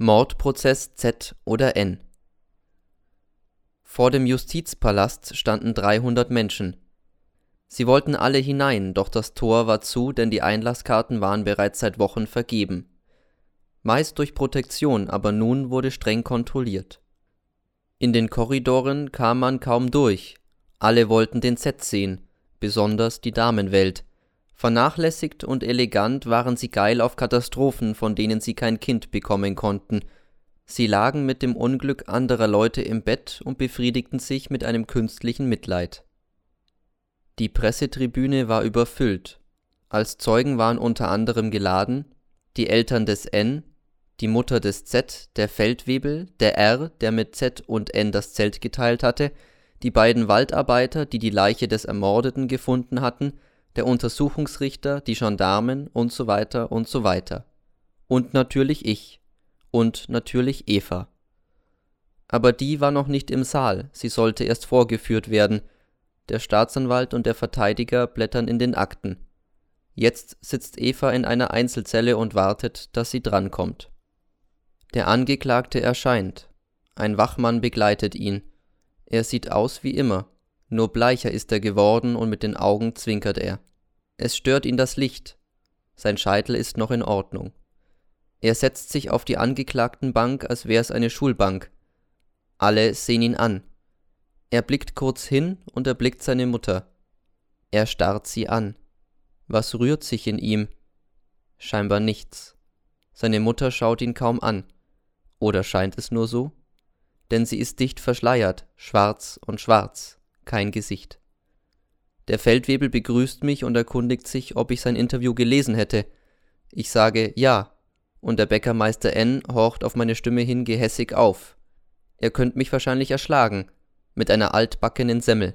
Mordprozess Z oder N Vor dem Justizpalast standen 300 Menschen. Sie wollten alle hinein, doch das Tor war zu, denn die Einlasskarten waren bereits seit Wochen vergeben. Meist durch Protektion, aber nun wurde streng kontrolliert. In den Korridoren kam man kaum durch, alle wollten den Z sehen, besonders die Damenwelt. Vernachlässigt und elegant waren sie geil auf Katastrophen, von denen sie kein Kind bekommen konnten. Sie lagen mit dem Unglück anderer Leute im Bett und befriedigten sich mit einem künstlichen Mitleid. Die Pressetribüne war überfüllt. Als Zeugen waren unter anderem geladen die Eltern des N, die Mutter des Z, der Feldwebel, der R, der mit Z und N das Zelt geteilt hatte, die beiden Waldarbeiter, die die Leiche des Ermordeten gefunden hatten, der Untersuchungsrichter, die Gendarmen und so weiter und so weiter. Und natürlich ich. Und natürlich Eva. Aber die war noch nicht im Saal, sie sollte erst vorgeführt werden. Der Staatsanwalt und der Verteidiger blättern in den Akten. Jetzt sitzt Eva in einer Einzelzelle und wartet, dass sie drankommt. Der Angeklagte erscheint. Ein Wachmann begleitet ihn. Er sieht aus wie immer, nur bleicher ist er geworden und mit den Augen zwinkert er. Es stört ihn das Licht. Sein Scheitel ist noch in Ordnung. Er setzt sich auf die Angeklagtenbank, als wär's eine Schulbank. Alle sehen ihn an. Er blickt kurz hin und erblickt seine Mutter. Er starrt sie an. Was rührt sich in ihm? Scheinbar nichts. Seine Mutter schaut ihn kaum an. Oder scheint es nur so? Denn sie ist dicht verschleiert, schwarz und schwarz, kein Gesicht. Der Feldwebel begrüßt mich und erkundigt sich, ob ich sein Interview gelesen hätte. Ich sage ja, und der Bäckermeister N horcht auf meine Stimme hin gehässig auf. Er könnt mich wahrscheinlich erschlagen, mit einer altbackenen Semmel.